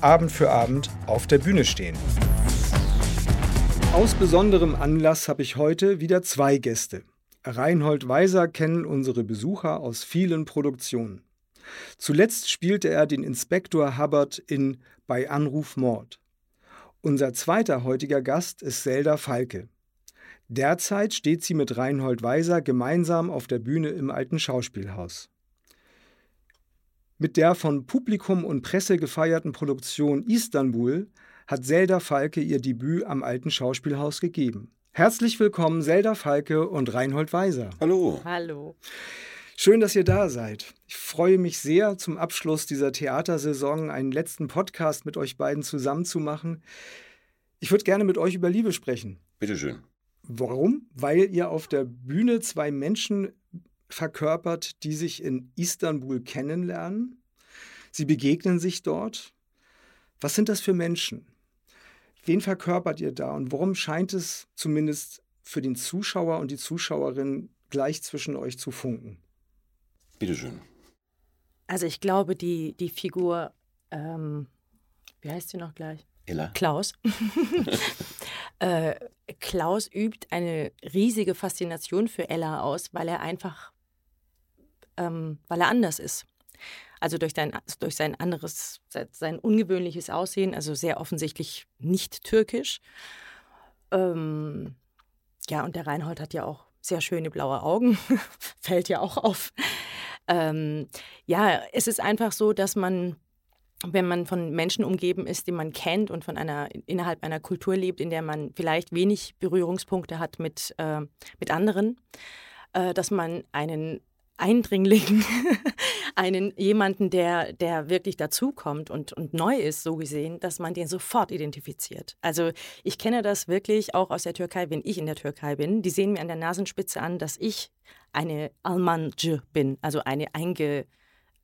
Abend für Abend auf der Bühne stehen. Aus besonderem Anlass habe ich heute wieder zwei Gäste. Reinhold Weiser kennen unsere Besucher aus vielen Produktionen. Zuletzt spielte er den Inspektor Hubbard in Bei Anruf Mord. Unser zweiter heutiger Gast ist Zelda Falke. Derzeit steht sie mit Reinhold Weiser gemeinsam auf der Bühne im alten Schauspielhaus. Mit der von Publikum und Presse gefeierten Produktion Istanbul hat Zelda Falke ihr Debüt am alten Schauspielhaus gegeben. Herzlich willkommen, Zelda Falke und Reinhold Weiser. Hallo. Hallo. Schön, dass ihr da seid. Ich freue mich sehr, zum Abschluss dieser Theatersaison einen letzten Podcast mit euch beiden zusammen zu machen. Ich würde gerne mit euch über Liebe sprechen. Bitteschön. Warum? Weil ihr auf der Bühne zwei Menschen verkörpert, die sich in Istanbul kennenlernen. Sie begegnen sich dort. Was sind das für Menschen? Wen verkörpert ihr da und warum scheint es zumindest für den Zuschauer und die Zuschauerin gleich zwischen euch zu funken? Bitteschön. Also ich glaube, die, die Figur, ähm, wie heißt sie noch gleich? Ella. Klaus. äh, Klaus übt eine riesige Faszination für Ella aus, weil er einfach ähm, weil er anders ist. Also durch, dein, durch sein anderes, sein ungewöhnliches Aussehen, also sehr offensichtlich nicht türkisch. Ähm, ja, und der Reinhold hat ja auch sehr schöne blaue Augen, fällt ja auch auf. Ähm, ja, es ist einfach so, dass man, wenn man von Menschen umgeben ist, die man kennt und von einer innerhalb einer Kultur lebt, in der man vielleicht wenig Berührungspunkte hat mit, äh, mit anderen, äh, dass man einen Eindringling, einen jemanden, der, der wirklich dazukommt und, und neu ist, so gesehen, dass man den sofort identifiziert. Also ich kenne das wirklich auch aus der Türkei, wenn ich in der Türkei bin. Die sehen mir an der Nasenspitze an, dass ich eine Almancı bin, also eine einge,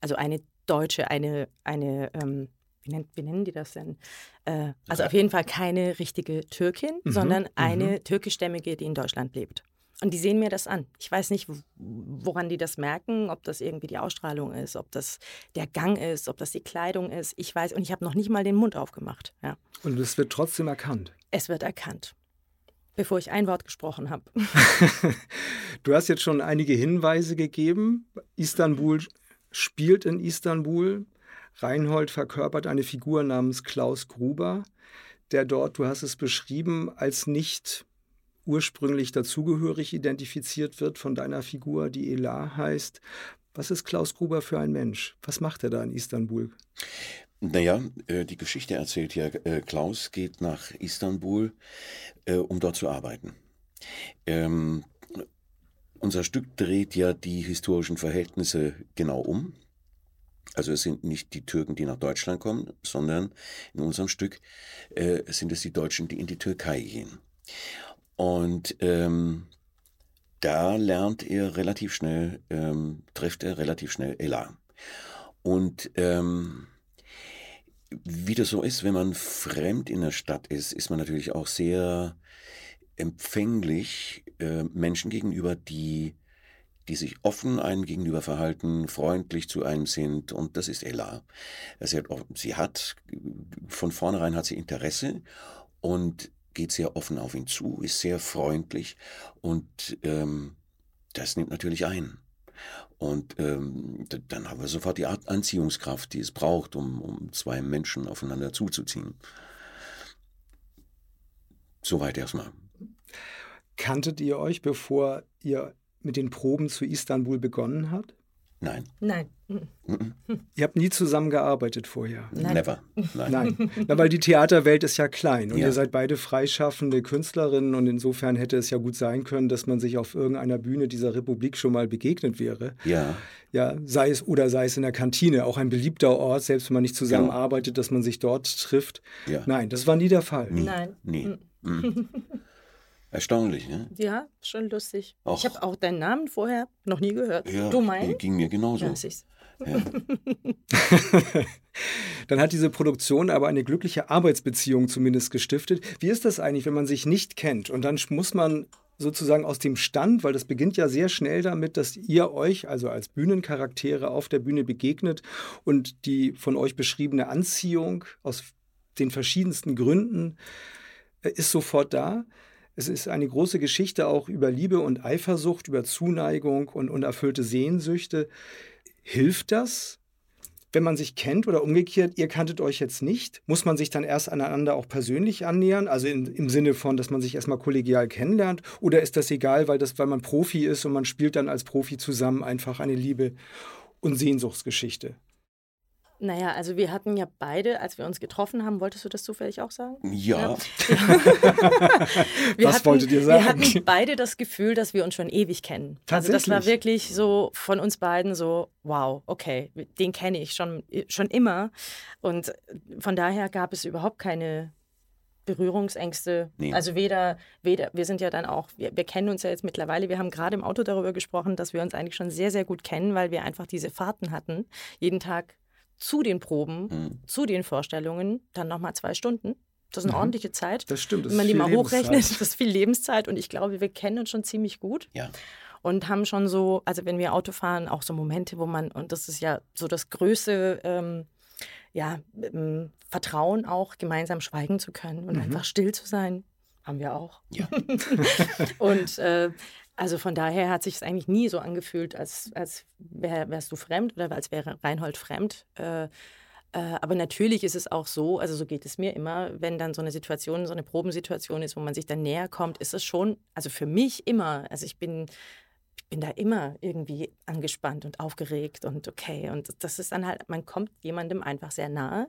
also eine Deutsche, eine, eine ähm, wie, nennt, wie, nennen die das denn? Äh, also auf jeden Fall keine richtige Türkin, mhm, sondern eine mhm. türkischstämmige, die in Deutschland lebt. Und die sehen mir das an. Ich weiß nicht, woran die das merken, ob das irgendwie die Ausstrahlung ist, ob das der Gang ist, ob das die Kleidung ist. Ich weiß, und ich habe noch nicht mal den Mund aufgemacht. Ja. Und es wird trotzdem erkannt. Es wird erkannt, bevor ich ein Wort gesprochen habe. du hast jetzt schon einige Hinweise gegeben. Istanbul spielt in Istanbul. Reinhold verkörpert eine Figur namens Klaus Gruber, der dort, du hast es beschrieben, als nicht ursprünglich dazugehörig identifiziert wird von deiner Figur, die Elar heißt. Was ist Klaus Gruber für ein Mensch? Was macht er da in Istanbul? Naja, äh, die Geschichte erzählt ja, äh, Klaus geht nach Istanbul, äh, um dort zu arbeiten. Ähm, unser Stück dreht ja die historischen Verhältnisse genau um. Also es sind nicht die Türken, die nach Deutschland kommen, sondern in unserem Stück äh, sind es die Deutschen, die in die Türkei gehen. Und ähm, da lernt er relativ schnell, ähm, trifft er relativ schnell Ella. Und ähm, wie das so ist, wenn man fremd in der Stadt ist, ist man natürlich auch sehr empfänglich äh, Menschen gegenüber, die, die sich offen einem gegenüber verhalten, freundlich zu einem sind. Und das ist Ella. Sie hat, sie hat von vornherein hat sie Interesse und geht sehr offen auf ihn zu, ist sehr freundlich und ähm, das nimmt natürlich ein. Und ähm, dann haben wir sofort die Art Anziehungskraft, die es braucht, um, um zwei Menschen aufeinander zuzuziehen. Soweit erstmal. Kanntet ihr euch, bevor ihr mit den Proben zu Istanbul begonnen habt? Nein. Nein. Ihr habt nie zusammengearbeitet vorher. Nein. Never. Nein. Nein, Na, weil die Theaterwelt ist ja klein und Ja. ihr seid beide freischaffende Künstlerinnen und insofern hätte es ja gut sein können, dass man sich auf irgendeiner Bühne dieser Republik schon mal begegnet wäre. Ja. Ja, sei es oder sei es in der Kantine, auch ein beliebter Ort, selbst wenn man nicht Genau. zusammenarbeitet, dass man sich dort trifft. Ja. Nein, das war nie der Fall. Nein. Nee. Mhm. Erstaunlich, ne? Ja, schon lustig. Och. Ich habe auch deinen Namen vorher noch nie gehört. Ja, du meinst? ging mir genauso. Ja. Ja. Dann hat diese Produktion aber eine glückliche Arbeitsbeziehung zumindest gestiftet. Wie ist das eigentlich, wenn man sich nicht kennt und dann muss man sozusagen aus dem Stand, weil das beginnt ja sehr schnell damit, dass ihr euch, also als Bühnencharaktere auf der Bühne begegnet und die von euch beschriebene Anziehung aus den verschiedensten Gründen äh, ist sofort da. Es ist eine große Geschichte auch über Liebe und Eifersucht, über Zuneigung und unerfüllte Sehnsüchte. Hilft das, wenn man sich kennt oder umgekehrt, ihr kanntet euch jetzt nicht? Muss man sich dann erst aneinander auch persönlich annähern? Also in, im Sinne von, dass man sich erstmal kollegial kennenlernt? Oder ist das egal, weil, das, weil man Profi ist und man spielt dann als Profi zusammen einfach eine Liebe- und Sehnsuchtsgeschichte? Naja, also wir hatten ja beide, als wir uns getroffen haben, wolltest du das zufällig auch sagen? Ja. Wir Was hatten, wolltet ihr sagen? Wir hatten beide das Gefühl, dass wir uns schon ewig kennen. Also das war Tatsächlich? wirklich so von uns beiden so, wow, okay, den kenne ich schon, schon immer. Und von daher gab es überhaupt keine Berührungsängste. Nee. Also weder, weder, wir sind ja dann auch, wir, wir kennen uns ja jetzt mittlerweile, wir haben gerade im Auto darüber gesprochen, dass wir uns eigentlich schon sehr, sehr gut kennen, weil wir einfach diese Fahrten hatten. Jeden Tag zu den Proben, Mhm. zu den Vorstellungen, dann nochmal zwei Stunden. Das ist eine Mhm. ordentliche Zeit. Das stimmt. Das Wenn man die mal hochrechnet, Lebenszeit. das ist viel Lebenszeit und ich glaube, wir kennen uns schon ziemlich gut Ja. und haben schon so, also wenn wir Auto fahren, auch so Momente, wo man, und das ist ja so das größte, ähm, ja, ähm, Vertrauen auch, gemeinsam schweigen zu können und Mhm. einfach still zu sein, haben wir auch. Ja. und äh, also von daher hat sich es eigentlich nie so angefühlt, als, als wär, wärst du fremd oder als wäre Reinhold fremd. Äh, äh, aber natürlich ist es auch so, also so geht es mir immer, wenn dann so eine Situation, so eine Probensituation ist, wo man sich dann näher kommt, ist es schon, also für mich immer, also ich bin, ich bin da immer irgendwie angespannt und aufgeregt und okay. Und das ist dann halt, man kommt jemandem einfach sehr nahe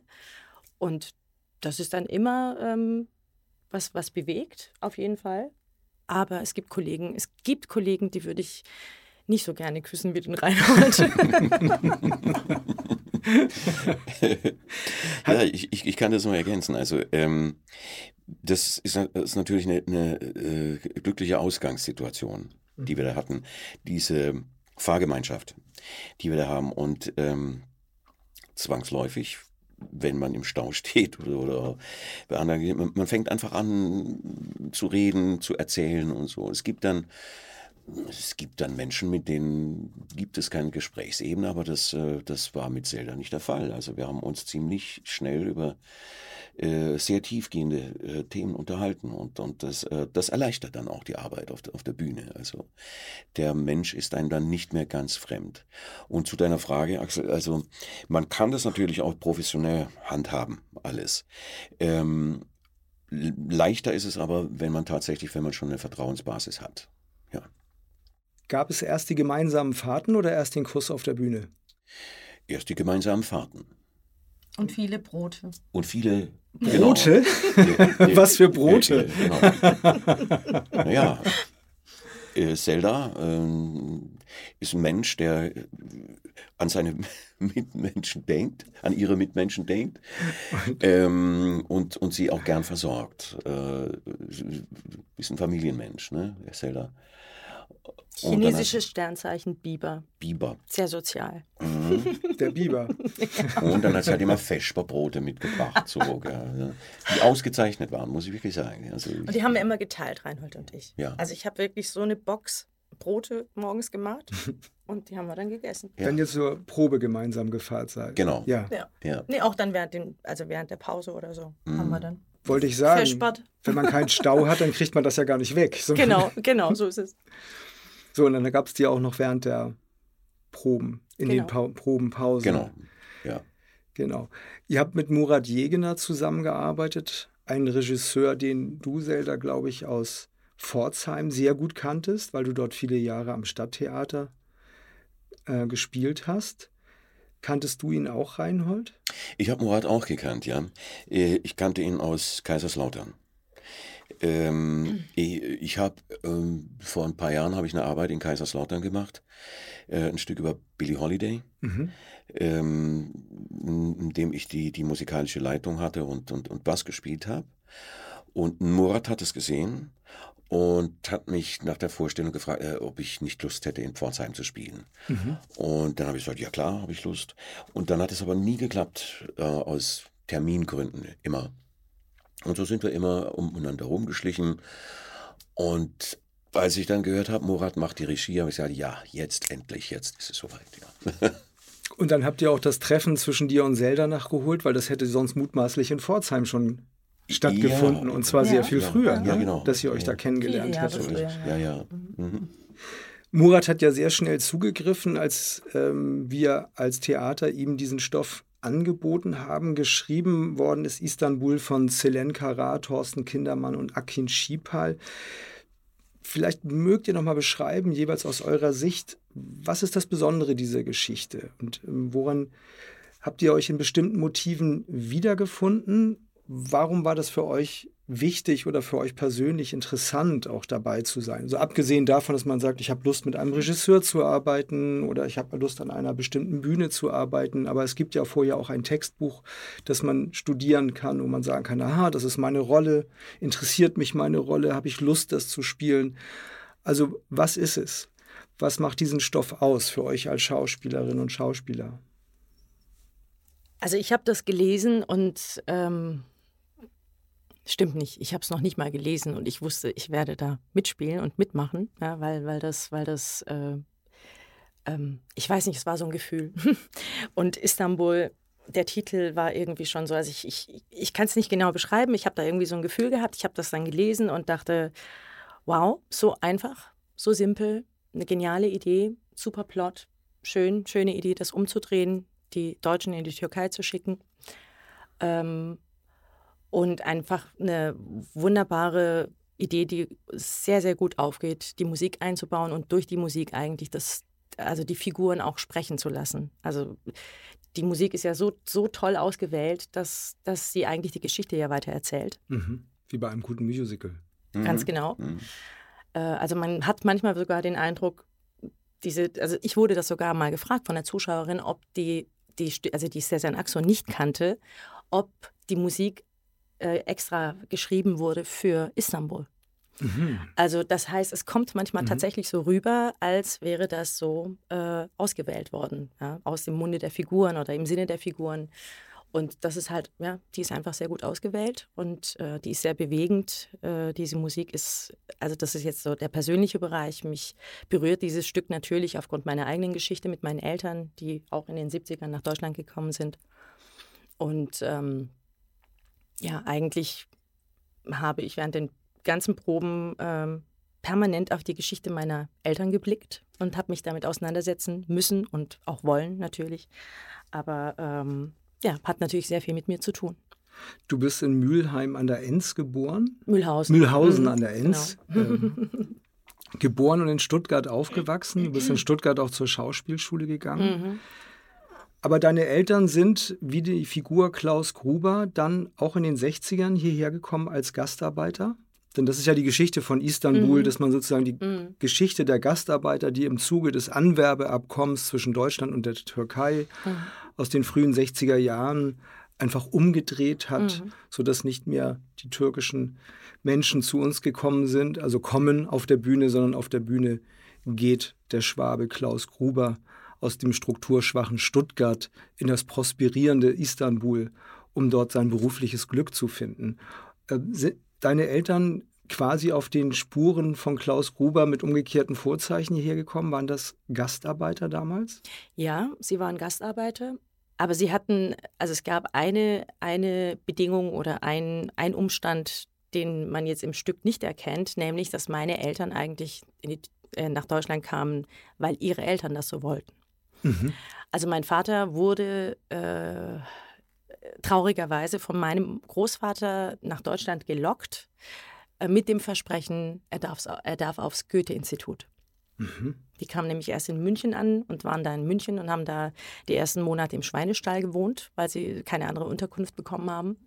und das ist dann immer ähm, was, was bewegt, auf jeden Fall. Aber es gibt Kollegen, es gibt Kollegen, die würde ich nicht so gerne küssen wie den Reinhold. ja, ich, ich, ich kann das nur ergänzen. Also, ähm, das ist, das ist natürlich eine, eine äh, glückliche Ausgangssituation, die wir da hatten. Diese Fahrgemeinschaft, die wir da haben. Und ähm, zwangsläufig, wenn man im Stau steht oder, oder bei anderen, man, man fängt einfach an zu reden, zu erzählen und so. Es gibt dann es gibt dann Menschen, mit denen gibt es keine Gesprächsebene, aber das, äh, das war mit Zelda nicht der Fall. Also wir haben uns ziemlich schnell über äh, sehr tiefgehende äh, Themen unterhalten und, und das, das erleichtert dann auch die Arbeit auf der, auf der Bühne. Also der Mensch ist einem dann nicht mehr ganz fremd. Und zu deiner Frage, Axel, also man kann das natürlich auch professionell handhaben, alles. Ähm, leichter ist es aber, wenn man tatsächlich, wenn man schon eine Vertrauensbasis hat. Ja. Gab es erst die gemeinsamen Fahrten oder erst den Kuss auf der Bühne? Erst die gemeinsamen Fahrten. Und viele Brote. Und viele Brote? Genau. Was für Brote? Genau. naja, äh, Zelda ähm, ist ein Mensch, der äh, an seine Mitmenschen denkt, an ihre Mitmenschen denkt ähm, und, und sie auch gern versorgt. Äh, ist ein Familienmensch, ne, Zelda. Dann Chinesisches Sternzeichen Biber. Biber. Sehr sozial. Mhm. Der Biber. Und dann hat sie halt immer Vesperbrote mitgebracht, so, gell, die ausgezeichnet waren, muss ich wirklich sagen. Also, Und die haben wir immer geteilt, Reinhold und ich. Ja. Also ich habe wirklich so eine Box Brote morgens gemacht und die haben wir dann gegessen. Ja. Wenn ihr zur Probe gemeinsam gefahrt seid. Genau. Ja, Ja. ja. Nee, auch dann während, den, also während der Pause oder so Mhm. haben wir dann. wollte ich sagen. Vespert. Wenn man keinen Stau hat, dann kriegt man das ja gar nicht weg. So, Genau, genau, so ist es. So, und dann gab es die auch noch während der Proben, in den Genau. pa Probenpausen. Genau. Ja. Genau. Ihr habt mit Murat Jegener zusammengearbeitet, ein Regisseur, den du, Zelda, glaube ich, aus Pforzheim sehr gut kanntest, weil du dort viele Jahre am Stadttheater äh, gespielt hast. Kanntest du ihn auch, Reinhold? Ich habe Murat auch gekannt, ja. Äh, ich kannte ihn aus Kaiserslautern. Ähm, ich, ich habe ähm, vor ein paar Jahren habe ich eine Arbeit in Kaiserslautern gemacht, äh, ein Stück über Billie Holiday, mhm. ähm, in dem ich die, die musikalische Leitung hatte und, und, und Bass gespielt habe. Und Murat hat es gesehen und hat mich nach der Vorstellung gefragt, äh, ob ich nicht Lust hätte, in Pforzheim zu spielen. Mhm. Und dann habe ich gesagt, ja klar, habe ich Lust. Und dann hat es aber nie geklappt, äh, aus Termingründen, immer. Und so sind wir immer umeinander rumgeschlichen. Und als ich dann gehört habe, Murat macht die Regie, habe ich gesagt, ja, jetzt endlich, jetzt ist es soweit. Ja. Und dann habt ihr auch das Treffen zwischen dir und Zelda nachgeholt, weil das hätte sonst mutmaßlich in Pforzheim schon stattgefunden ja. und zwar ja. sehr viel früher, ne? genau. dass ihr euch da kennengelernt hättet. Ja, ja. Mhm. Murat hat ja sehr schnell zugegriffen, als ähm, wir als Theater ihm diesen Stoff angeboten haben. Geschrieben worden ist Istanbul von Selen Kara, Thorsten Kindermann und Akin Schipal. Vielleicht mögt ihr noch mal beschreiben, jeweils aus eurer Sicht, was ist das Besondere dieser Geschichte und ähm, woran habt ihr euch in bestimmten Motiven wiedergefunden Warum war das für euch wichtig oder für euch persönlich interessant, auch dabei zu sein? So also abgesehen davon, dass man sagt, ich habe Lust, mit einem Regisseur zu arbeiten oder ich habe Lust, an einer bestimmten Bühne zu arbeiten. Aber es gibt ja vorher auch ein Textbuch, das man studieren kann, wo man sagen kann, aha, das ist meine Rolle, interessiert mich meine Rolle, habe ich Lust, das zu spielen. Also was ist es? Was macht diesen Stoff aus für euch als Schauspielerinnen und Schauspieler? Also ich habe das gelesen und ähm Stimmt nicht. Ich habe es noch nicht mal gelesen und ich wusste, ich werde da mitspielen und mitmachen, ja, weil, weil das, weil das, äh, ähm, ich weiß nicht, es war so ein Gefühl. und Istanbul, der Titel war irgendwie schon so, also ich, ich, ich kann es nicht genau beschreiben. Ich habe da irgendwie so ein Gefühl gehabt. Ich habe das dann gelesen und dachte, wow, so einfach, so simpel, eine geniale Idee, super Plot, schön, schöne Idee, das umzudrehen, die Deutschen in die Türkei zu schicken. Ähm, und einfach eine wunderbare Idee, die sehr, sehr gut aufgeht, die Musik einzubauen und durch die Musik eigentlich das, also die Figuren auch sprechen zu lassen. Also die Musik ist ja so, so toll ausgewählt, dass, dass sie eigentlich die Geschichte ja weiter erzählt. Mhm. Wie bei einem guten Musical. Ganz mhm. genau. Mhm. Äh, also man hat manchmal sogar den Eindruck, diese, also ich wurde das sogar mal gefragt von der Zuschauerin, ob die, die also die Cezanne Axon nicht kannte, ob die Musik äh, extra geschrieben wurde für Istanbul. Mhm. Also das heißt, es kommt manchmal mhm. tatsächlich so rüber, als wäre das so äh, ausgewählt worden, ja, aus dem Munde der Figuren oder im Sinne der Figuren. Und das ist halt, ja, die ist einfach sehr gut ausgewählt und äh, die ist sehr bewegend. Äh, diese Musik ist, also das ist jetzt so der persönliche Bereich. Mich berührt dieses Stück natürlich aufgrund meiner eigenen Geschichte mit meinen Eltern, die auch in den 70ern nach Deutschland gekommen sind. Und ähm, ja, eigentlich habe ich während den ganzen Proben ähm, permanent auf die Geschichte meiner Eltern geblickt und habe mich damit auseinandersetzen müssen und auch wollen natürlich. Aber ähm, ja, hat natürlich sehr viel mit mir zu tun. Du bist in Mülheim an der Enz geboren? Mühlhausen. Mühlhausen mhm. an der Enz. Genau. Ähm, geboren und in Stuttgart aufgewachsen. Du bist in Stuttgart auch zur Schauspielschule gegangen. Mhm. Aber deine Eltern sind, wie die Figur Klaus Gruber, dann auch in den 60ern hierher gekommen als Gastarbeiter? Denn das ist ja die Geschichte von Istanbul, mhm. dass man sozusagen die mhm. Geschichte der Gastarbeiter, die im Zuge des Anwerbeabkommens zwischen Deutschland und der Türkei mhm. aus den frühen 60er Jahren einfach umgedreht hat, mhm. sodass nicht mehr die türkischen Menschen zu uns gekommen sind, also kommen auf der Bühne, sondern auf der Bühne geht der Schwabe Klaus Gruber aus dem strukturschwachen Stuttgart in das prosperierende Istanbul, um dort sein berufliches Glück zu finden. Äh, deine Eltern quasi auf den Spuren von Klaus Gruber mit umgekehrten Vorzeichen hierher gekommen? Waren das Gastarbeiter damals? Ja, sie waren Gastarbeiter. Aber sie hatten, also es gab eine, eine Bedingung oder ein, ein Umstand, den man jetzt im Stück nicht erkennt, nämlich, dass meine Eltern eigentlich die, äh, nach Deutschland kamen, weil ihre Eltern das so wollten. Mhm. Also mein Vater wurde äh, traurigerweise von meinem Großvater nach Deutschland gelockt äh, mit dem Versprechen, er, er darf aufs Goethe-Institut. Mhm. Die kamen nämlich erst in München an und waren da in München und haben da die ersten Monate im Schweinestall gewohnt, weil sie keine andere Unterkunft bekommen haben.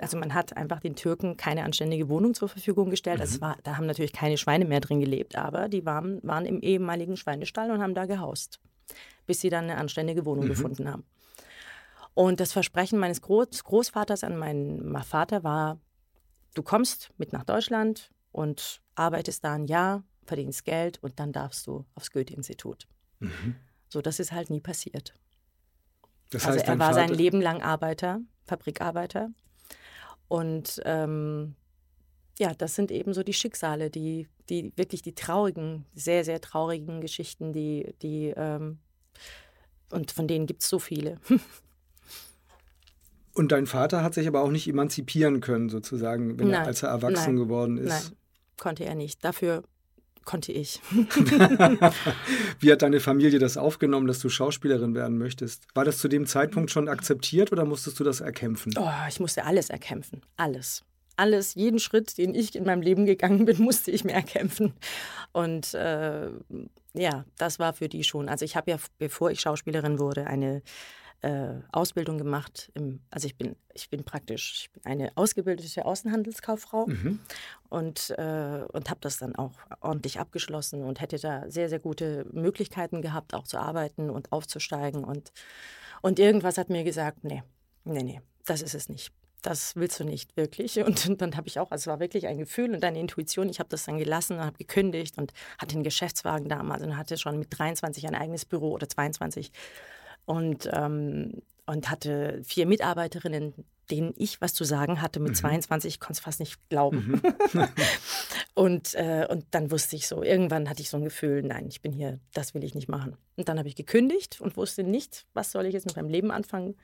Also man hat einfach den Türken keine anständige Wohnung zur Verfügung gestellt. Mhm. Also war, da haben natürlich keine Schweine mehr drin gelebt, aber die waren, waren im ehemaligen Schweinestall und haben da gehaust, bis sie dann eine anständige Wohnung mhm. gefunden haben. Und das Versprechen meines Groß Großvaters an meinen Vater war, du kommst mit nach Deutschland und arbeitest da ein Jahr, verdienst Geld und dann darfst du aufs Goethe-Institut. Mhm. So, das ist halt nie passiert. Das also heißt, also er war Vater... sein Leben lang Arbeiter, Fabrikarbeiter. Und ähm, ja, das sind eben so die Schicksale, die, die wirklich die traurigen, sehr, sehr traurigen Geschichten, die, die ähm, und von denen gibt es so viele. Und dein Vater hat sich aber auch nicht emanzipieren können, sozusagen, wenn er, als er erwachsen nein, geworden ist. Nein, konnte er nicht. Dafür konnte ich. Wie hat deine Familie das aufgenommen, dass du Schauspielerin werden möchtest? War das zu dem Zeitpunkt schon akzeptiert oder musstest du das erkämpfen? Oh, ich musste alles erkämpfen. Alles. Alles, jeden Schritt, den ich in meinem Leben gegangen bin, musste ich mir erkämpfen. Und äh, ja, das war für die schon. Also ich habe ja, bevor ich Schauspielerin wurde, eine äh, Ausbildung gemacht. Im, also ich bin, ich bin praktisch ich bin eine ausgebildete Außenhandelskauffrau mhm. und, äh, und habe das dann auch ordentlich abgeschlossen und hätte da sehr, sehr gute Möglichkeiten gehabt, auch zu arbeiten und aufzusteigen. Und, und irgendwas hat mir gesagt, nee, nee, nee, das ist es nicht. Das willst du nicht wirklich. Und dann habe ich auch, also es war wirklich ein Gefühl und eine Intuition. Ich habe das dann gelassen und habe gekündigt und hatte einen Geschäftswagen damals und hatte schon mit 23 ein eigenes Büro oder 22 und, ähm, und hatte vier Mitarbeiterinnen, denen ich was zu sagen hatte mit mhm. 22, ich konnte es fast nicht glauben. Mhm. und, äh, und dann wusste ich so, irgendwann hatte ich so ein Gefühl, nein, ich bin hier, das will ich nicht machen. Und dann habe ich gekündigt und wusste nicht, was soll ich jetzt mit meinem Leben anfangen.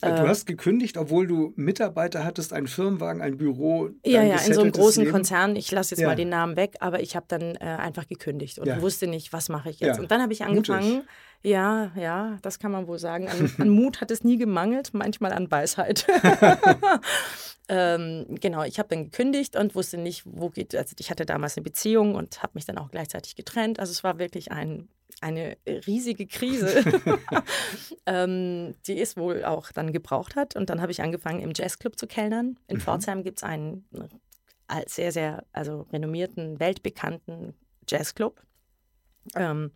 Du äh, hast gekündigt, obwohl du Mitarbeiter hattest, einen Firmenwagen, ein Büro. Ja, ja, in so einem großen Leben. Konzern. Ich lasse jetzt ja. mal den Namen weg, aber ich habe dann äh, einfach gekündigt und ja. wusste nicht, was mache ich jetzt. Ja. Und dann habe ich angefangen. Mutig. Ja, ja, das kann man wohl sagen. An, an Mut hat es nie gemangelt, manchmal an Weisheit. ähm, genau, ich habe dann gekündigt und wusste nicht, wo geht. Also ich hatte damals eine Beziehung und habe mich dann auch gleichzeitig getrennt. Also es war wirklich ein eine riesige Krise, ähm, die es wohl auch dann gebraucht hat. Und dann habe ich angefangen, im Jazzclub zu kellnern. In mhm. Pforzheim gibt es einen äh, sehr, sehr also renommierten, weltbekannten Jazzclub. Ähm,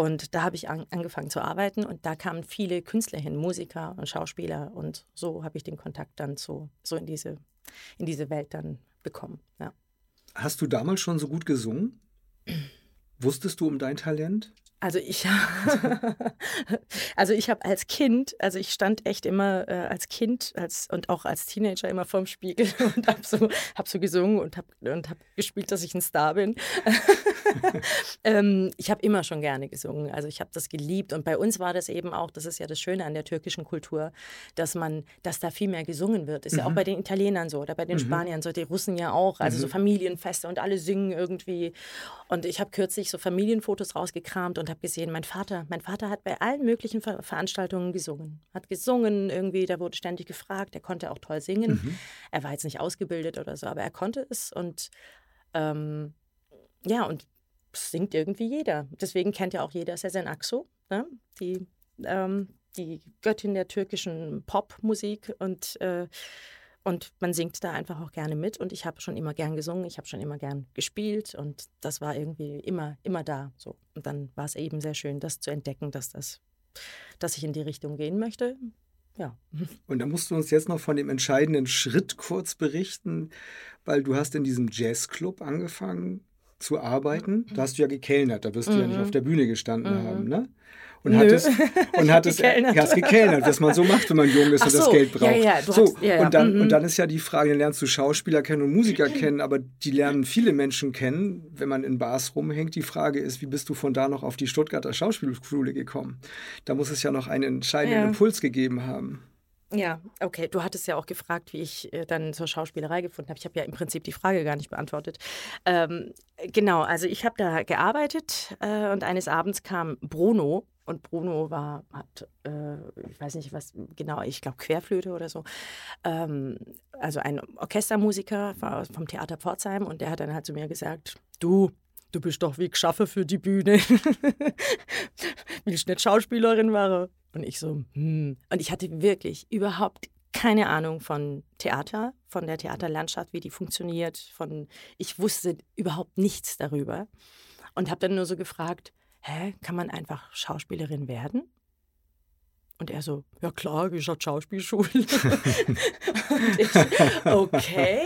und da habe ich an, angefangen zu arbeiten und da kamen viele Künstler hin, Musiker und Schauspieler. Und so habe ich den Kontakt dann so, so in, diese, in diese Welt dann bekommen. Ja. Hast du damals schon so gut gesungen? Wusstest du um dein Talent? Also ich, also ich habe als Kind, also ich stand echt immer äh, als Kind als, und auch als Teenager immer vorm Spiegel und habe so, hab so gesungen und habe und hab gespielt, dass ich ein Star bin. ähm, ich habe immer schon gerne gesungen, also ich habe das geliebt und bei uns war das eben auch, das ist ja das Schöne an der türkischen Kultur, dass man, dass da viel mehr gesungen wird. Ist mhm. ja auch mhm. bei den Italienern so oder bei den mhm. Spaniern so, die Russen ja auch, also mhm. so Familienfeste und alle singen irgendwie. Und ich habe kürzlich so Familienfotos rausgekramt und habe gesehen, mein Vater, mein Vater hat bei allen möglichen Ver Veranstaltungen gesungen. Hat gesungen irgendwie, da wurde ständig gefragt, er konnte auch toll singen. Mhm. Er war jetzt nicht ausgebildet oder so, aber er konnte es und ähm, ja, und singt irgendwie jeder. Deswegen kennt ja auch jeder Sezen Aksu, ne? die, ähm, die Göttin der türkischen Popmusik und äh, und man singt da einfach auch gerne mit. Und ich habe schon immer gern gesungen, ich habe schon immer gern gespielt und das war irgendwie immer, immer da. So. Und dann war es eben sehr schön, das zu entdecken, dass das, dass ich in die Richtung gehen möchte. Ja. Und da musst du uns jetzt noch von dem entscheidenden Schritt kurz berichten, weil du hast in diesem Jazzclub angefangen zu arbeiten. Da hast du ja gekellnert, da wirst du mhm. ja nicht mhm. auf der Bühne gestanden mhm. haben, ne? Und hat es und hat es gekellnert. gekellnert, was man so macht, wenn man jung ist Ach und so. das Geld braucht. Ja, ja, so, hast, ja, Und, dann, mhm. und dann ist ja die Frage, dann lernst du Schauspieler kennen und Musiker kennen, aber die lernen viele Menschen kennen, wenn man in Bars rumhängt. Die Frage ist, wie bist du von da noch auf die Stuttgarter Schauspielschule gekommen? Da muss es ja noch einen entscheidenden Impuls gegeben haben. Ja, okay. Du hattest ja auch gefragt, wie ich äh, dann zur Schauspielerei gefunden habe. Ich habe ja im Prinzip die Frage gar nicht beantwortet. Ähm, genau, also ich habe da gearbeitet äh, und eines Abends kam Bruno und Bruno war, hat, äh, ich weiß nicht was genau, ich glaube Querflöte oder so. Ähm, also ein Orchestermusiker vom Theater Pforzheim und der hat dann halt zu mir gesagt, du, du bist doch wie geschaffen für die Bühne. Willst nicht Schauspielerin werden? Und ich so, hm. Und ich hatte wirklich überhaupt keine Ahnung von Theater, von der Theaterlandschaft, wie die funktioniert. Von, ich wusste überhaupt nichts darüber. Und habe dann nur so gefragt, hä, kann man einfach Schauspielerin werden? Und er so, ja klar, ich habe Schauspielschule. und ich, okay.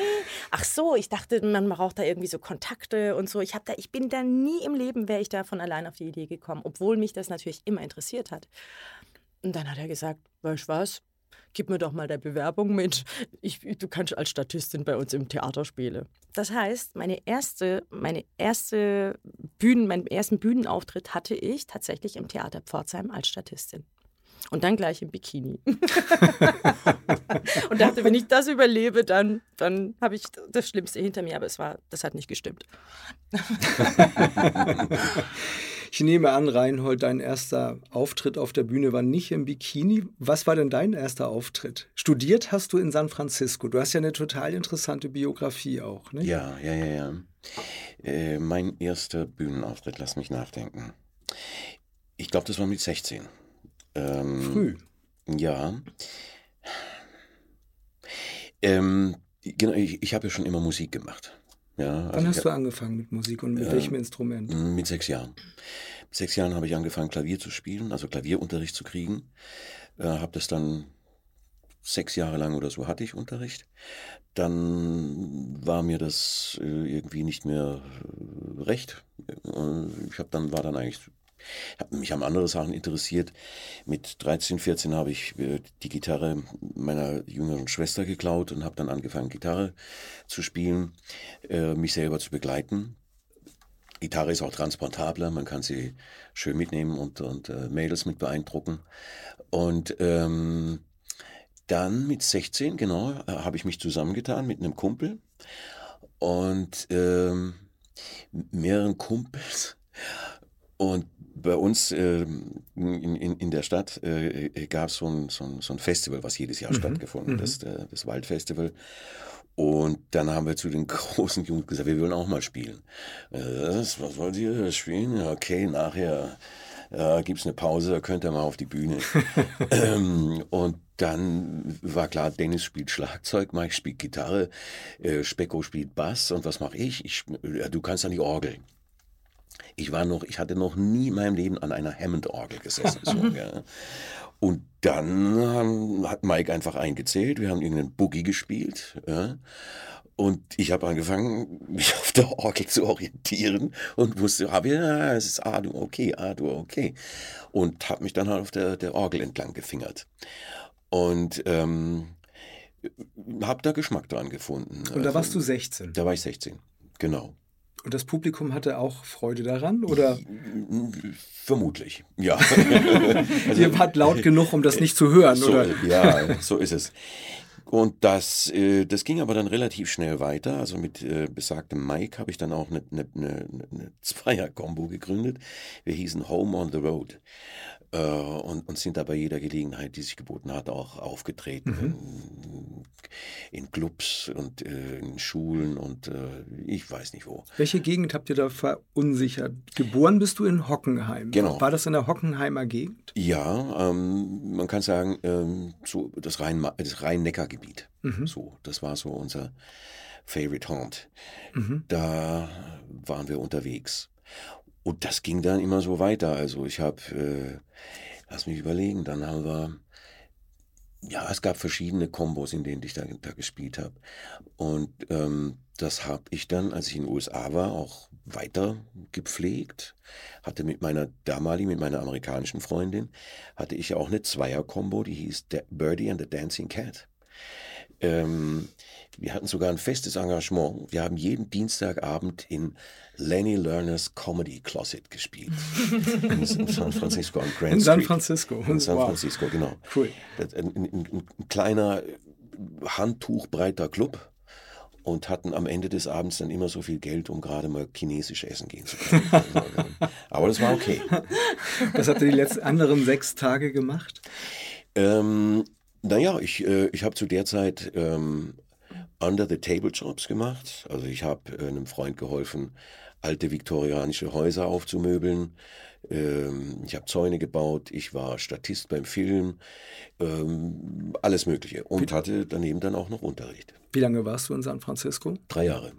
Ach so, ich dachte, man braucht da irgendwie so Kontakte und so. Ich, da, ich bin da nie im Leben, wäre ich da von allein auf die Idee gekommen, obwohl mich das natürlich immer interessiert hat. Und dann hat er gesagt, weißt du was, gib mir doch mal der Bewerbung mit. Ich, du kannst als Statistin bei uns im Theater spielen. Das heißt, meine erste, meine erste Bühnen, meinen ersten Bühnenauftritt hatte ich tatsächlich im Theater Pforzheim als Statistin. Und dann gleich im Bikini. und dachte, wenn ich das überlebe, dann, dann habe ich das Schlimmste hinter mir. Aber es war, das hat nicht gestimmt. ich nehme an, Reinhold, dein erster Auftritt auf der Bühne war nicht im Bikini. Was war denn dein erster Auftritt? Studiert hast du in San Francisco. Du hast ja eine total interessante Biografie auch, ne? Ja, ja, ja, ja. Äh, mein erster Bühnenauftritt, lass mich nachdenken. Ich glaube, das war mit 16. Ähm, Früh. Ja. Ähm, genau, ich, ich habe ja schon immer Musik gemacht. Ja, also Wann hast du angefangen mit Musik und mit äh, welchem Instrument? Mit sechs Jahren. Mit sechs Jahren habe ich angefangen, Klavier zu spielen, also Klavierunterricht zu kriegen. Äh, habe das dann sechs Jahre lang oder so hatte ich Unterricht. Dann war mir das äh, irgendwie nicht mehr äh, recht. Äh, ich habe dann war dann eigentlich mich haben andere Sachen interessiert. Mit 13, 14 habe ich äh, die Gitarre meiner jüngeren Schwester geklaut und habe dann angefangen, Gitarre zu spielen, äh, mich selber zu begleiten. Gitarre ist auch transportabler, man kann sie schön mitnehmen und, und äh, Mädels mit beeindrucken. Und ähm, dann mit 16, genau, äh, habe ich mich zusammengetan mit einem Kumpel und ähm, mehreren Kumpels. Und bei uns äh, in, in, in der Stadt äh, äh gab so es so, ein, so ein Festival, was jedes Jahr mhm. stattgefunden hat, mhm. das, äh, das Waldfestival. Und dann haben wir zu den großen Jungs gesagt, wir wollen auch mal spielen. Das, was wollt ihr spielen? Okay, nachher äh, gibt es eine Pause, da könnt ihr mal auf die Bühne. ähm, und dann war klar, Dennis spielt Schlagzeug, Mike spielt Gitarre, äh, Specko spielt Bass und was mache ich? ich äh, du kannst an die Orgel. Ich war noch, ich hatte noch nie in meinem Leben an einer Hammond-Orgel gesessen. So, ja. Und dann hat Mike einfach eingezählt, wir haben irgendeinen Boogie gespielt. Ja. Und ich habe angefangen, mich auf der Orgel zu orientieren und wusste, habe ja, es ist A-Dur, okay, A-Dur, okay. Und habe mich dann halt auf der, der Orgel entlang gefingert. Und ähm, habe da Geschmack dran gefunden. Und da warst du 16? Da war ich 16, genau. Und das Publikum hatte auch Freude daran, oder? Vermutlich, ja. also, Ihr wart laut genug, um das nicht zu hören, so, oder? Ja, so ist es. Und das, äh, das ging aber dann relativ schnell weiter. Also mit äh, besagtem Mike habe ich dann auch eine, eine, eine, eine Zweier-Kombo gegründet. Wir hießen Home on the Road äh, und, und sind da bei jeder Gelegenheit, die sich geboten hat, auch aufgetreten. Mhm. In, in, Clubs und äh, in Schulen und äh, ich weiß nicht wo. Welche Gegend habt ihr da verunsichert? Geboren bist du in Hockenheim. Genau. War das in der Hockenheimer Gegend? Ja, ähm, man kann sagen, ähm, so das Rhein-Neckar-Gebiet. Mhm. So, das war so unser Favorite Haunt. Mhm. Da waren wir unterwegs. Und das ging dann immer so weiter. Also ich habe, äh, lass mich überlegen, dann haben wir, ja, es gab verschiedene Kombos, in denen ich da, da gespielt habe. Und ähm, das habe ich dann, als ich in den USA war, auch weiter gepflegt. Hatte mit meiner damaligen, mit meiner amerikanischen Freundin, hatte ich auch eine Zweier-Kombo, die hieß Birdie and the Dancing Cat. Ähm, wir hatten sogar ein festes Engagement. Wir haben jeden Dienstagabend in Lenny Lerners Comedy Closet gespielt. in San Francisco am Grand In San Francisco. In San Francisco, wow. genau. Cool. Ein, ein, ein, kleiner, handtuchbreiter Club und hatten am Ende des Abends dann immer so viel Geld, um gerade mal chinesisch essen gehen zu können. Aber das war okay. Was habt ihr die letzten anderen sechs Tage gemacht? Ähm, naja, ich, äh, ich habe zu der Zeit ähm, Under the Table Jobs gemacht. Also ich habe äh, einem Freund geholfen, alte viktorianische Häuser aufzumöbeln. Ähm, ich habe Zäune gebaut, ich war Statist beim Film, ähm, alles Mögliche. Und hatte daneben dann auch noch Unterricht. Wie lange warst du in San Francisco? Drei Jahre.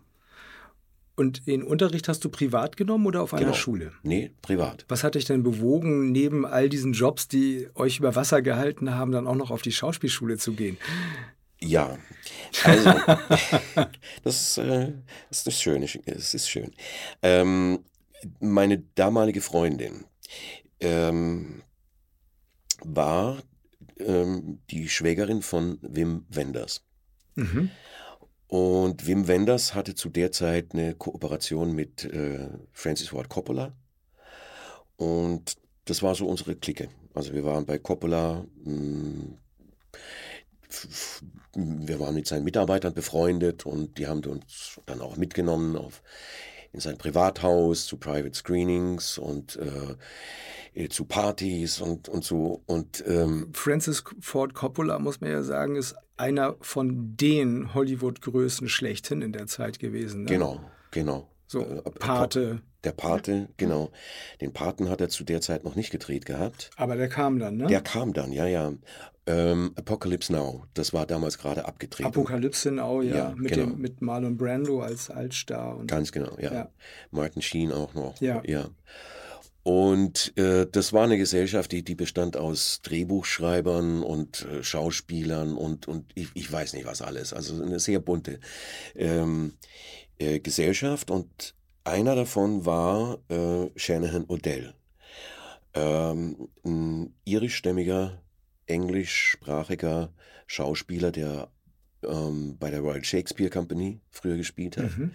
Und den Unterricht hast du privat genommen oder auf einer genau. Schule? Nee, privat. Was hat dich denn bewogen, neben all diesen Jobs, die euch über Wasser gehalten haben, dann auch noch auf die Schauspielschule zu gehen? Ja, also, das, äh, das ist schön. Es ist schön. Ähm, meine damalige Freundin ähm, war ähm, die Schwägerin von Wim Wenders. Mhm. Und Wim Wenders hatte zu der Zeit eine Kooperation mit äh, Francis Ford Coppola. Und das war so unsere Clique. Also wir waren bei Coppola, mh, hm, wir waren mit seinen Mitarbeitern befreundet und die haben uns dann auch mitgenommen auf, in sein Privathaus zu Private Screenings und äh, äh, zu Partys und, und so. Und, ähm, Francis Ford Coppola, muss man ja sagen, ist einer von den Hollywood-Größen schlechthin in der Zeit gewesen. Ne? Genau, genau. So, äh, Pate. Der Pate, genau. Den Paten hat er zu der Zeit noch nicht gedreht gehabt. Aber der kam dann, ne? Der kam dann, ja, ja. Ähm, Apocalypse Now, das war damals gerade abgedreht. Apokalypse Now, ja, ja mit, genau. dem, mit Marlon Brando als Altstar. Und, Ganz genau, ja. ja. Martin Sheen auch noch. Ja. ja. Und äh, das war eine Gesellschaft, die, die bestand aus Drehbuchschreibern und äh, Schauspielern und, und ich, ich weiß nicht was alles. Also eine sehr bunte ähm, äh, Gesellschaft. Und einer davon war äh, Shanahan Odell. Ähm, ein irischstämmiger englischsprachiger Schauspieler, der ähm, bei der Royal Shakespeare Company früher gespielt hat, mhm.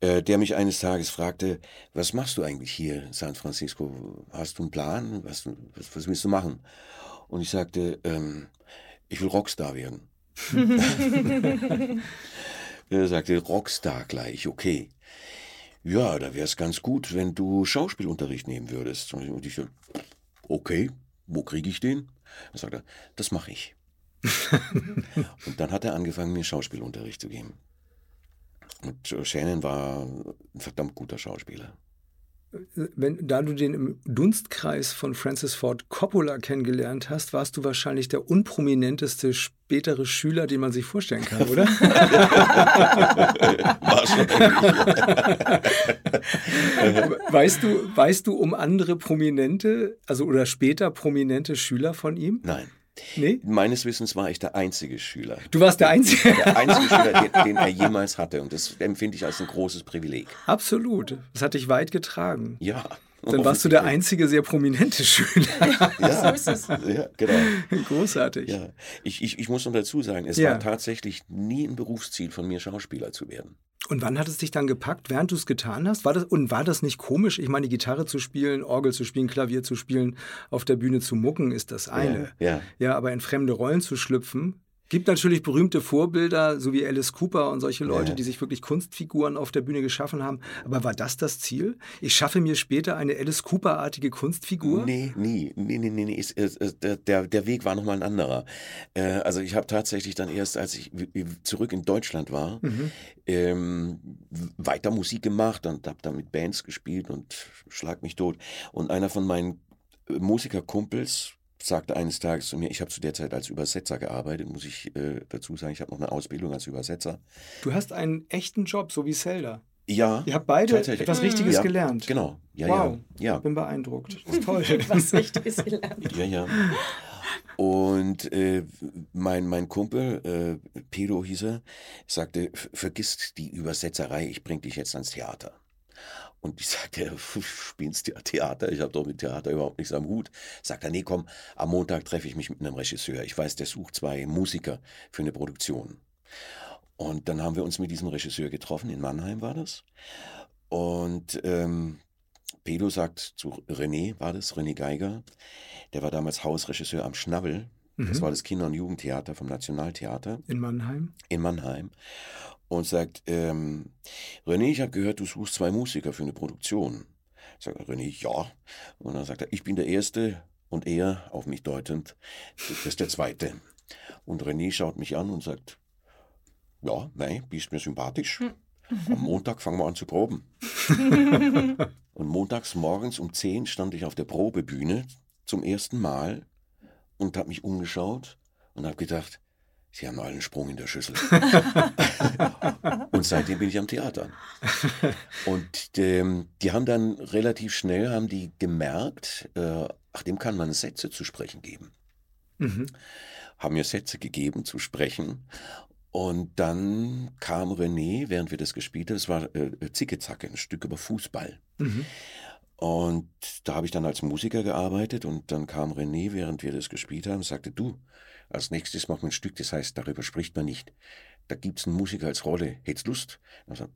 Äh, der mich eines Tages fragte, was machst du eigentlich hier in San Francisco? Hast du einen Plan? Was, was, was willst du machen? Und ich sagte, ähm, ich will Rockstar werden. er sagte, Rockstar gleich, okay. Ja, da wäre es ganz gut, wenn du Schauspielunterricht nehmen würdest. Und ich so, okay, wo kriege ich den? Dann sagt er, das mache ich. und dann hat er angefangen, mir Schauspielunterricht zu geben. Und Shannon war ein verdammt guter Schauspieler wenn, da du den im Dunstkreis von Francis Ford Coppola kennengelernt hast, warst du wahrscheinlich der unprominenteste spätere Schüler, den man sich vorstellen kann, oder? weißt du, weißt du um andere prominente, also oder später prominente Schüler von ihm? Nein. Nee? Meines Wissens war ich der einzige Schüler. Du warst der einzige? Der einzige Schüler, den, den, er jemals hatte. Und das empfinde ich als ein großes Privileg. Absolut. Das hat dich weit getragen. Ja. Dann warst du der einzige sehr prominente Schüler. ja, so ist es. Ja, genau. Großartig. Ja. Ich, ich, ich muss noch dazu sagen, es ja. war tatsächlich nie ein Berufsziel von mir, Schauspieler zu werden. Und wann hat es dich dann gepackt, während du es getan hast? War das, und war das nicht komisch? Ich meine, Gitarre zu spielen, Orgel zu spielen, Klavier zu spielen, auf der Bühne zu mucken, ist das eine. Ja, ja. ja aber in fremde Rollen zu schlüpfen, Gibt natürlich berühmte Vorbilder, so wie Alice Cooper und solche Leute, ja. die sich wirklich Kunstfiguren auf der Bühne geschaffen haben. Aber war das das Ziel? Ich schaffe mir später eine Alice Cooper-artige Kunstfigur? Nee, nie. Nee, nee, nee, nee. Es, es, der, der Weg war nochmal ein anderer. Äh, also ich habe tatsächlich dann erst, als ich zurück in Deutschland war, mhm. ähm, weiter Musik gemacht und habe dann mit Bands gespielt und schlag mich tot. Und einer von meinen Musikerkumpels, sagte eines Tages zu mir, ich habe zu der Zeit als Übersetzer gearbeitet, muss ich äh, dazu sagen, ich habe noch eine Ausbildung als Übersetzer. Du hast einen echten Job, so wie Zelda. Ja. Ihr habt beide etwas Richtiges ja, gelernt. Genau. Ja, wow. Ja, ja. Bin beeindruckt. Das ist toll. was Richtiges gelernt. Ja, ja. Und äh, mein, mein Kumpel, äh, Pedro hieß er, sagte, vergiss die Übersetzerei, ich bring dich jetzt ans Theater. Und ich sagte, spielst du Theater? Ich habe doch mit Theater überhaupt nichts am Hut. Sagt er, nee, komm, am Montag treffe ich mich mit einem Regisseur. Ich weiß, der sucht zwei Musiker für eine Produktion. Und dann haben wir uns mit diesem Regisseur getroffen, in Mannheim war das. Und ähm, Pedro sagt zu René, war das, René Geiger, der war damals Hausregisseur am Schnabel. Mhm. Das war das Kinder- und Jugendtheater vom Nationaltheater. In Mannheim? In Mannheim und sagt, ähm, René, ich habe gehört, du suchst zwei Musiker für eine Produktion. Sagt René, ja. Und dann sagt er, ich bin der Erste und er, auf mich deutend, das ist der Zweite. Und René schaut mich an und sagt, ja, nein, bist mir sympathisch. Hm. Am Montag fangen wir an zu proben. und montags morgens um 10 stand ich auf der Probebühne zum ersten Mal und habe mich umgeschaut und habe gedacht, Sie haben einen Sprung in der Schüssel. und seitdem bin ich am Theater. Und ähm, die haben dann relativ schnell haben die gemerkt, äh, ach, dem kann man Sätze zu sprechen geben. Mhm. Haben mir Sätze gegeben zu sprechen. Und dann kam René, während wir das gespielt haben, es war äh, Zicke-Zacke, ein Stück über Fußball. Mhm. Und da habe ich dann als Musiker gearbeitet und dann kam René, während wir das gespielt haben, sagte, du, als nächstes machen wir ein Stück, das heißt, darüber spricht man nicht. Da gibt es einen Musiker als Rolle. Hättest Lust? Und dann,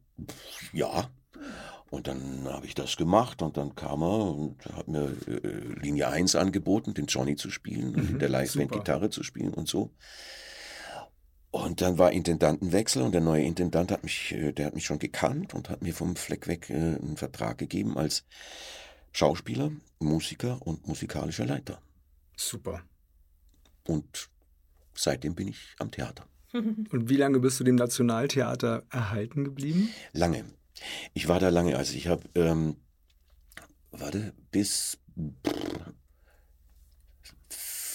ja. Und dann habe ich das gemacht und dann kam er und hat mir äh, Linie 1 angeboten, den Johnny zu spielen und mhm, in der Liveband Gitarre zu spielen und so. Und dann war Intendantenwechsel und der neue Intendant hat mich, äh, der hat mich schon gekannt und hat mir vom Fleck weg äh, einen Vertrag gegeben als Schauspieler, Musiker und musikalischer Leiter. Super. Und seitdem bin ich am Theater. Und wie lange bist du dem Nationaltheater erhalten geblieben? Lange. Ich war da lange. Also ich habe, ähm, warte, bis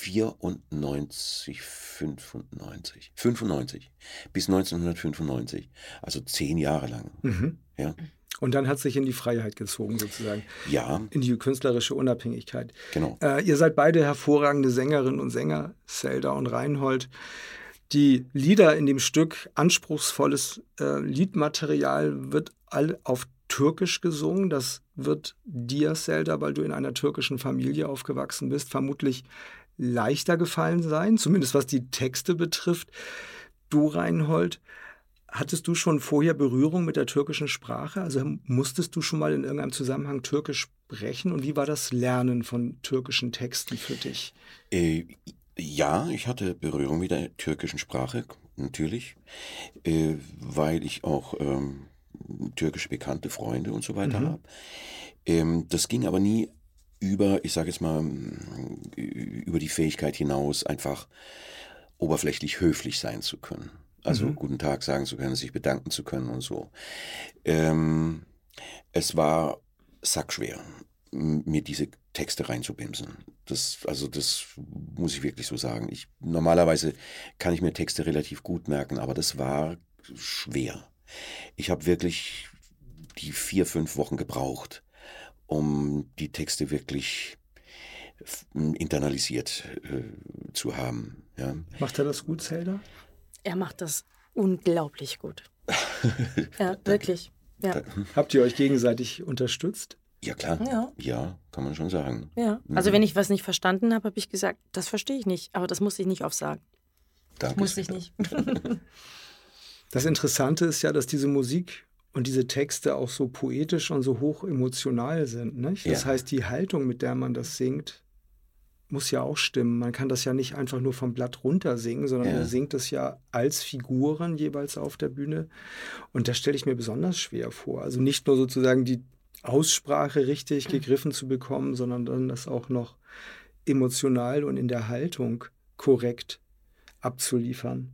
94, 95, 95, bis 1995. Also zehn Jahre lang. Mhm. Ja. Und dann hat sich in die Freiheit gezogen, sozusagen. Ja. In die künstlerische Unabhängigkeit. Genau. Äh, ihr seid beide hervorragende Sängerinnen und Sänger, Zelda und Reinhold. Die Lieder in dem Stück, anspruchsvolles äh, Liedmaterial, wird all auf Türkisch gesungen. Das wird dir, Zelda, weil du in einer türkischen Familie aufgewachsen bist, vermutlich leichter gefallen sein, zumindest was die Texte betrifft. Du, Reinhold, Hattest du schon vorher Berührung mit der türkischen Sprache? Also musstest du schon mal in irgendeinem Zusammenhang Türkisch sprechen? Und wie war das Lernen von türkischen Texten für dich? Äh, ja, ich hatte Berührung mit der türkischen Sprache, natürlich, äh, weil ich auch ähm, türkische bekannte Freunde und so weiter mhm. habe. Ähm, das ging aber nie über, ich sage jetzt mal, über die Fähigkeit hinaus, einfach oberflächlich höflich sein zu können. Also mhm. guten Tag sagen zu können, sich bedanken zu können und so. Ähm, es war sackschwer, mir diese Texte reinzubimsen. Das, also das muss ich wirklich so sagen. Ich, normalerweise kann ich mir Texte relativ gut merken, aber das war schwer. Ich habe wirklich die vier, fünf Wochen gebraucht, um die Texte wirklich internalisiert äh, zu haben. Ja. Macht er das gut, Zelda? Er macht das unglaublich gut. ja, wirklich. Ja. Habt ihr euch gegenseitig unterstützt? Ja, klar. Ja. ja, kann man schon sagen. Ja. Also, wenn ich was nicht verstanden habe, habe ich gesagt, das verstehe ich nicht. Aber das musste ich nicht aufsagen. Danke. Musste ich nicht. das Interessante ist ja, dass diese Musik und diese Texte auch so poetisch und so hoch emotional sind. Nicht? Das ja. heißt, die Haltung, mit der man das singt, muss ja auch stimmen. Man kann das ja nicht einfach nur vom Blatt runter singen, sondern ja. er singt es ja als Figuren jeweils auf der Bühne. Und das stelle ich mir besonders schwer vor. Also nicht nur sozusagen die Aussprache richtig gegriffen zu bekommen, sondern dann das auch noch emotional und in der Haltung korrekt abzuliefern.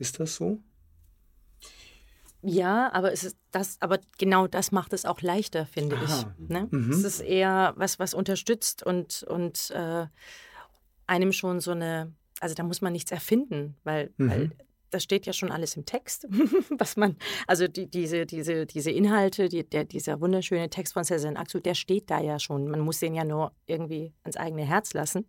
Ist das so? Ja, aber es ist das, aber genau das macht es auch leichter, finde Aha. ich. Ne? Mhm. Es ist eher was, was unterstützt und, und äh, einem schon so eine, also da muss man nichts erfinden, weil, mhm. weil das steht ja schon alles im Text, was man, also die, diese, diese, diese Inhalte, die, der, dieser wunderschöne Text von Cezanne Axel, der steht da ja schon. Man muss den ja nur irgendwie ans eigene Herz lassen.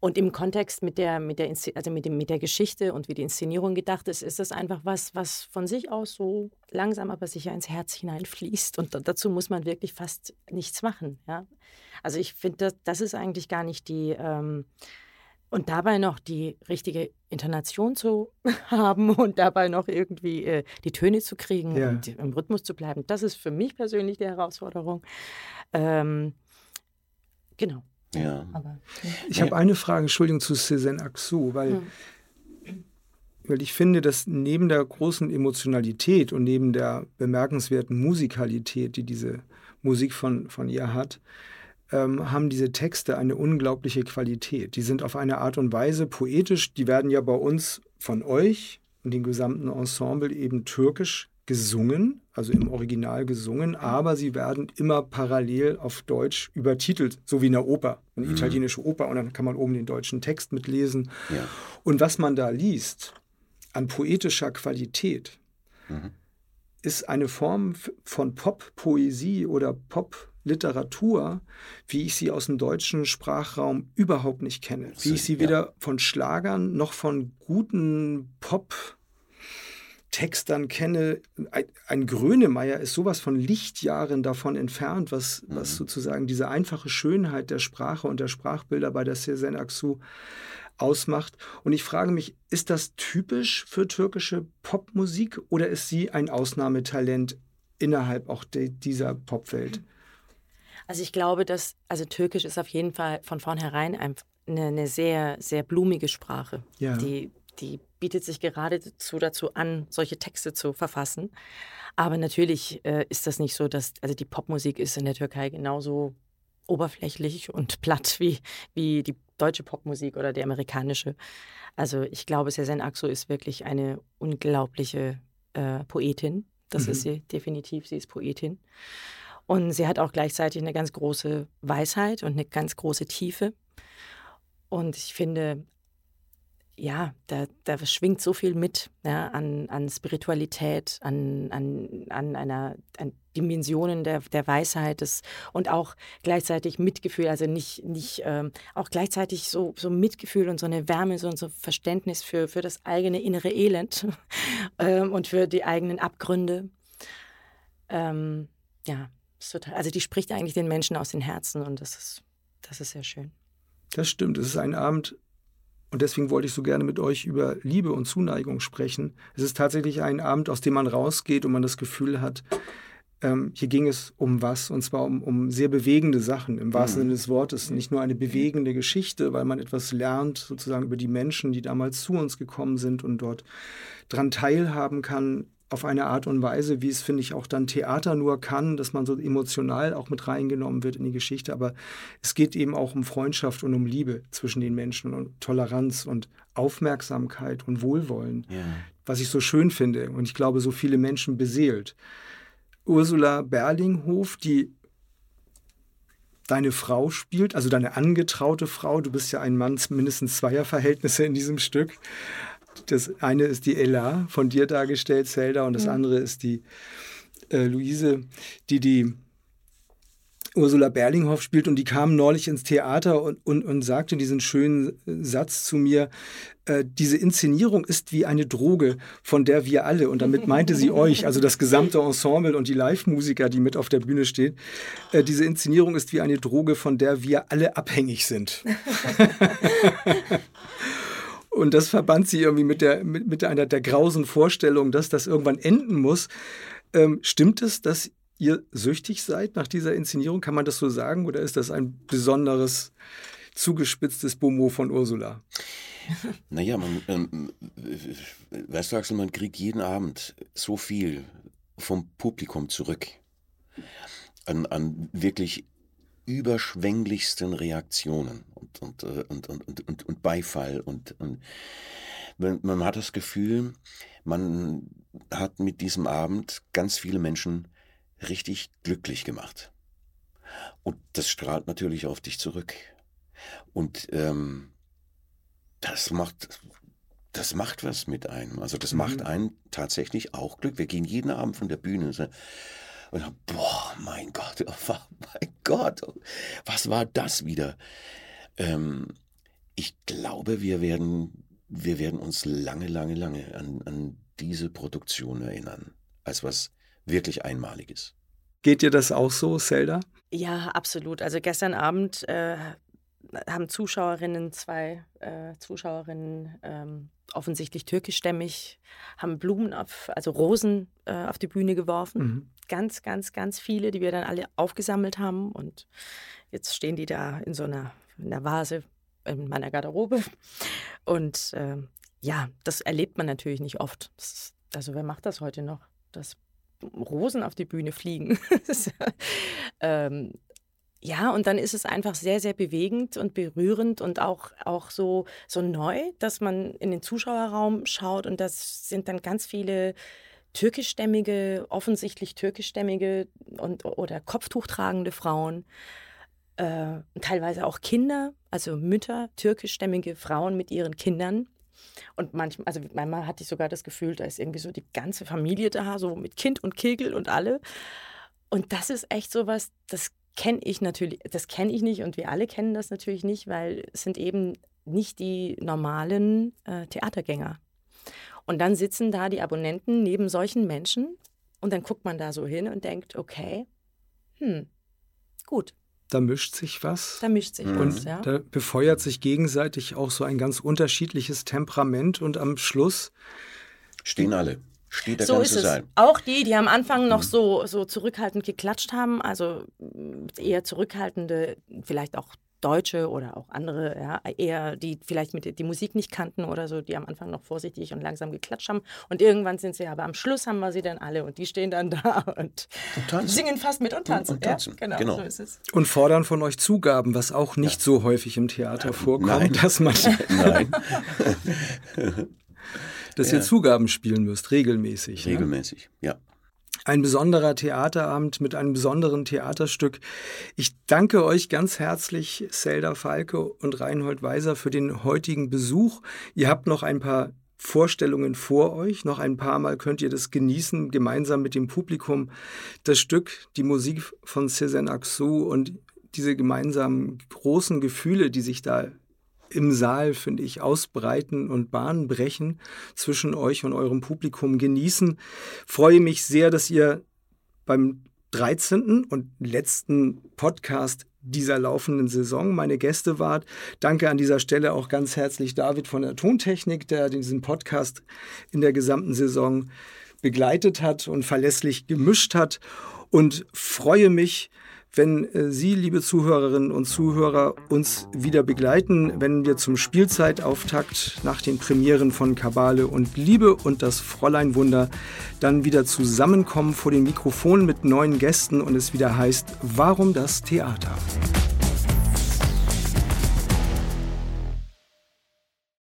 Und im Kontext mit der, mit der, also mit, dem, mit der Geschichte und wie die Inszenierung gedacht ist, ist das einfach was, was von sich aus so langsam aber sicher ins Herz hineinfließt. Und dazu muss man wirklich fast nichts machen. Ja? Also ich finde, das, das ist eigentlich gar nicht die. Ähm, und dabei noch die richtige Intonation zu haben und dabei noch irgendwie äh, die Töne zu kriegen ja. und im Rhythmus zu bleiben, das ist für mich persönlich die Herausforderung. Ähm, genau. Ja. Aber, ja. Ich habe eine Frage, Entschuldigung, zu Cézanne Axou, weil, hm. weil ich finde, dass neben der großen Emotionalität und neben der bemerkenswerten Musikalität, die diese Musik von, von ihr hat, ähm, haben diese Texte eine unglaubliche Qualität. Die sind auf eine Art und Weise poetisch, die werden ja bei uns von euch und dem gesamten Ensemble eben türkisch gesungen, also im Original gesungen, aber sie werden immer parallel auf Deutsch übertitelt, so wie in der Oper, eine mhm. italienische Oper, und dann kann man oben den deutschen Text mitlesen. Ja. Und was man da liest an poetischer Qualität, mhm. ist eine Form von Pop-Poesie oder Pop-Literatur, wie ich sie aus dem deutschen Sprachraum überhaupt nicht kenne. Wie ich sie weder von Schlagern noch von guten Pop- Textern kenne. Ein, ein Grönemeyer ist sowas von Lichtjahren davon entfernt, was, mhm. was sozusagen diese einfache Schönheit der Sprache und der Sprachbilder bei der Sezen Aksu ausmacht. Und ich frage mich, ist das typisch für türkische Popmusik oder ist sie ein Ausnahmetalent innerhalb auch de, dieser Popwelt? Also ich glaube, dass, also Türkisch ist auf jeden Fall von vornherein eine, eine sehr, sehr blumige Sprache, ja. die, die bietet sich geradezu dazu an, solche Texte zu verfassen. Aber natürlich äh, ist das nicht so, dass, also die Popmusik ist in der Türkei genauso oberflächlich und platt wie, wie die deutsche Popmusik oder die amerikanische. Also ich glaube, Sezen Aksu ist wirklich eine unglaubliche äh, Poetin. Das mhm. ist sie definitiv, sie ist Poetin. Und sie hat auch gleichzeitig eine ganz große Weisheit und eine ganz große Tiefe. Und ich finde, ja, da, da schwingt so viel mit ja, an, an Spiritualität, an, an, an einer an Dimensionen der, der Weisheit des, und auch gleichzeitig Mitgefühl, also nicht, nicht ähm, auch gleichzeitig so, so Mitgefühl und so eine Wärme, so, so Verständnis für, für das eigene innere Elend ähm, und für die eigenen Abgründe. Ähm, ja, total, also die spricht eigentlich den Menschen aus den Herzen und das ist, das ist sehr schön. Das stimmt. Es ist ein Abend, und deswegen wollte ich so gerne mit euch über Liebe und Zuneigung sprechen. Es ist tatsächlich ein Abend, aus dem man rausgeht und man das Gefühl hat, ähm, hier ging es um was, und zwar um, um sehr bewegende Sachen, im wahrsten mhm. Sinne des Wortes. Nicht nur eine bewegende Geschichte, weil man etwas lernt, sozusagen über die Menschen, die damals zu uns gekommen sind und dort dran teilhaben kann, auf eine Art und Weise, wie es, finde ich, auch dann Theater nur kann, dass man so emotional auch mit reingenommen wird in die Geschichte. Aber es geht eben auch um Freundschaft und um Liebe zwischen den Menschen und Toleranz und Aufmerksamkeit und Wohlwollen, ja. was ich so schön finde und ich glaube, so viele Menschen beseelt. Ursula Berlinghof, die deine Frau spielt, also deine angetraute Frau, du bist ja ein Mann mindestens zweier Verhältnisse in diesem Stück, das eine ist die Ella von dir dargestellt, Zelda, und das mhm. andere ist die äh, Luise, die die Ursula Berlinghoff spielt und die kam neulich ins Theater und, und, und sagte diesen schönen Satz zu mir, äh, diese Inszenierung ist wie eine Droge, von der wir alle, und damit meinte sie euch, also das gesamte Ensemble und die Live-Musiker, die mit auf der Bühne stehen, äh, diese Inszenierung ist wie eine Droge, von der wir alle abhängig sind. Und das verband sie irgendwie mit, der, mit, mit einer der grausen Vorstellung, dass das irgendwann enden muss. Ähm, stimmt es, dass ihr süchtig seid nach dieser Inszenierung? Kann man das so sagen? Oder ist das ein besonderes, zugespitztes Bomo von Ursula? Naja, man, ähm, weißt du, Axel, man kriegt jeden Abend so viel vom Publikum zurück. An, an wirklich überschwänglichsten Reaktionen und, und, äh, und, und, und, und Beifall. Und, und man hat das Gefühl, man hat mit diesem Abend ganz viele Menschen richtig glücklich gemacht. Und das strahlt natürlich auf dich zurück. Und ähm, das macht, das macht was mit einem. Also das mhm. macht einen tatsächlich auch Glück. Wir gehen jeden Abend von der Bühne und sagen, und dann, boah, mein Gott, oh, mein Gott, was war das wieder? Ähm, ich glaube, wir werden, wir werden uns lange, lange, lange an, an diese Produktion erinnern, als was wirklich Einmaliges. Geht dir das auch so, Zelda? Ja, absolut. Also gestern Abend äh, haben Zuschauerinnen, zwei äh, Zuschauerinnen, ähm, offensichtlich türkischstämmig, haben Blumen auf, also Rosen äh, auf die Bühne geworfen. Mhm. Ganz, ganz, ganz viele, die wir dann alle aufgesammelt haben. Und jetzt stehen die da in so einer, in einer Vase in meiner Garderobe. Und äh, ja, das erlebt man natürlich nicht oft. Ist, also wer macht das heute noch? Dass Rosen auf die Bühne fliegen. ähm, ja, und dann ist es einfach sehr, sehr bewegend und berührend und auch, auch so, so neu, dass man in den Zuschauerraum schaut und das sind dann ganz viele türkischstämmige, offensichtlich türkischstämmige und, oder Kopftuch tragende Frauen, äh, teilweise auch Kinder, also Mütter, türkischstämmige Frauen mit ihren Kindern. Und manchmal, also manchmal hatte ich sogar das Gefühl, da ist irgendwie so die ganze Familie da, so mit Kind und Kegel und alle. Und das ist echt so was, das kenne ich natürlich, das kenne ich nicht und wir alle kennen das natürlich nicht, weil es sind eben nicht die normalen äh, Theatergänger. Und dann sitzen da die Abonnenten neben solchen Menschen und dann guckt man da so hin und denkt, okay, hm, gut. Da mischt sich was. Da mischt sich mhm. was, ja. Da befeuert sich gegenseitig auch so ein ganz unterschiedliches Temperament und am Schluss stehen alle steht der so ganze ist es. Saal. Auch die, die am Anfang noch mhm. so, so zurückhaltend geklatscht haben, also eher zurückhaltende, vielleicht auch Deutsche oder auch andere, ja, eher die vielleicht mit die Musik nicht kannten oder so, die am Anfang noch vorsichtig und langsam geklatscht haben. Und irgendwann sind sie aber am Schluss haben wir sie dann alle und die stehen dann da und, und singen fast mit und tanzen. Und, und tanzen. Ja, genau, genau, so ist es. Und fordern von euch Zugaben, was auch nicht ja. so häufig im Theater vorkommt, Nein. dass man. Nein. dass ja. ihr Zugaben spielen müsst, regelmäßig. Regelmäßig, ja. ja. Ein besonderer Theaterabend mit einem besonderen Theaterstück. Ich danke euch ganz herzlich, Zelda Falke und Reinhold Weiser, für den heutigen Besuch. Ihr habt noch ein paar Vorstellungen vor euch. Noch ein paar Mal könnt ihr das genießen, gemeinsam mit dem Publikum. Das Stück, die Musik von Cézanne Axou und diese gemeinsamen großen Gefühle, die sich da im Saal, finde ich, ausbreiten und Bahnen brechen zwischen euch und eurem Publikum genießen. Freue mich sehr, dass ihr beim 13. und letzten Podcast dieser laufenden Saison meine Gäste wart. Danke an dieser Stelle auch ganz herzlich David von der Tontechnik, der diesen Podcast in der gesamten Saison begleitet hat und verlässlich gemischt hat und freue mich, wenn äh, Sie, liebe Zuhörerinnen und Zuhörer, uns wieder begleiten, wenn wir zum Spielzeitauftakt nach den Premieren von Kabale und Liebe und das Fräulein Wunder dann wieder zusammenkommen vor dem Mikrofon mit neuen Gästen und es wieder heißt, warum das Theater?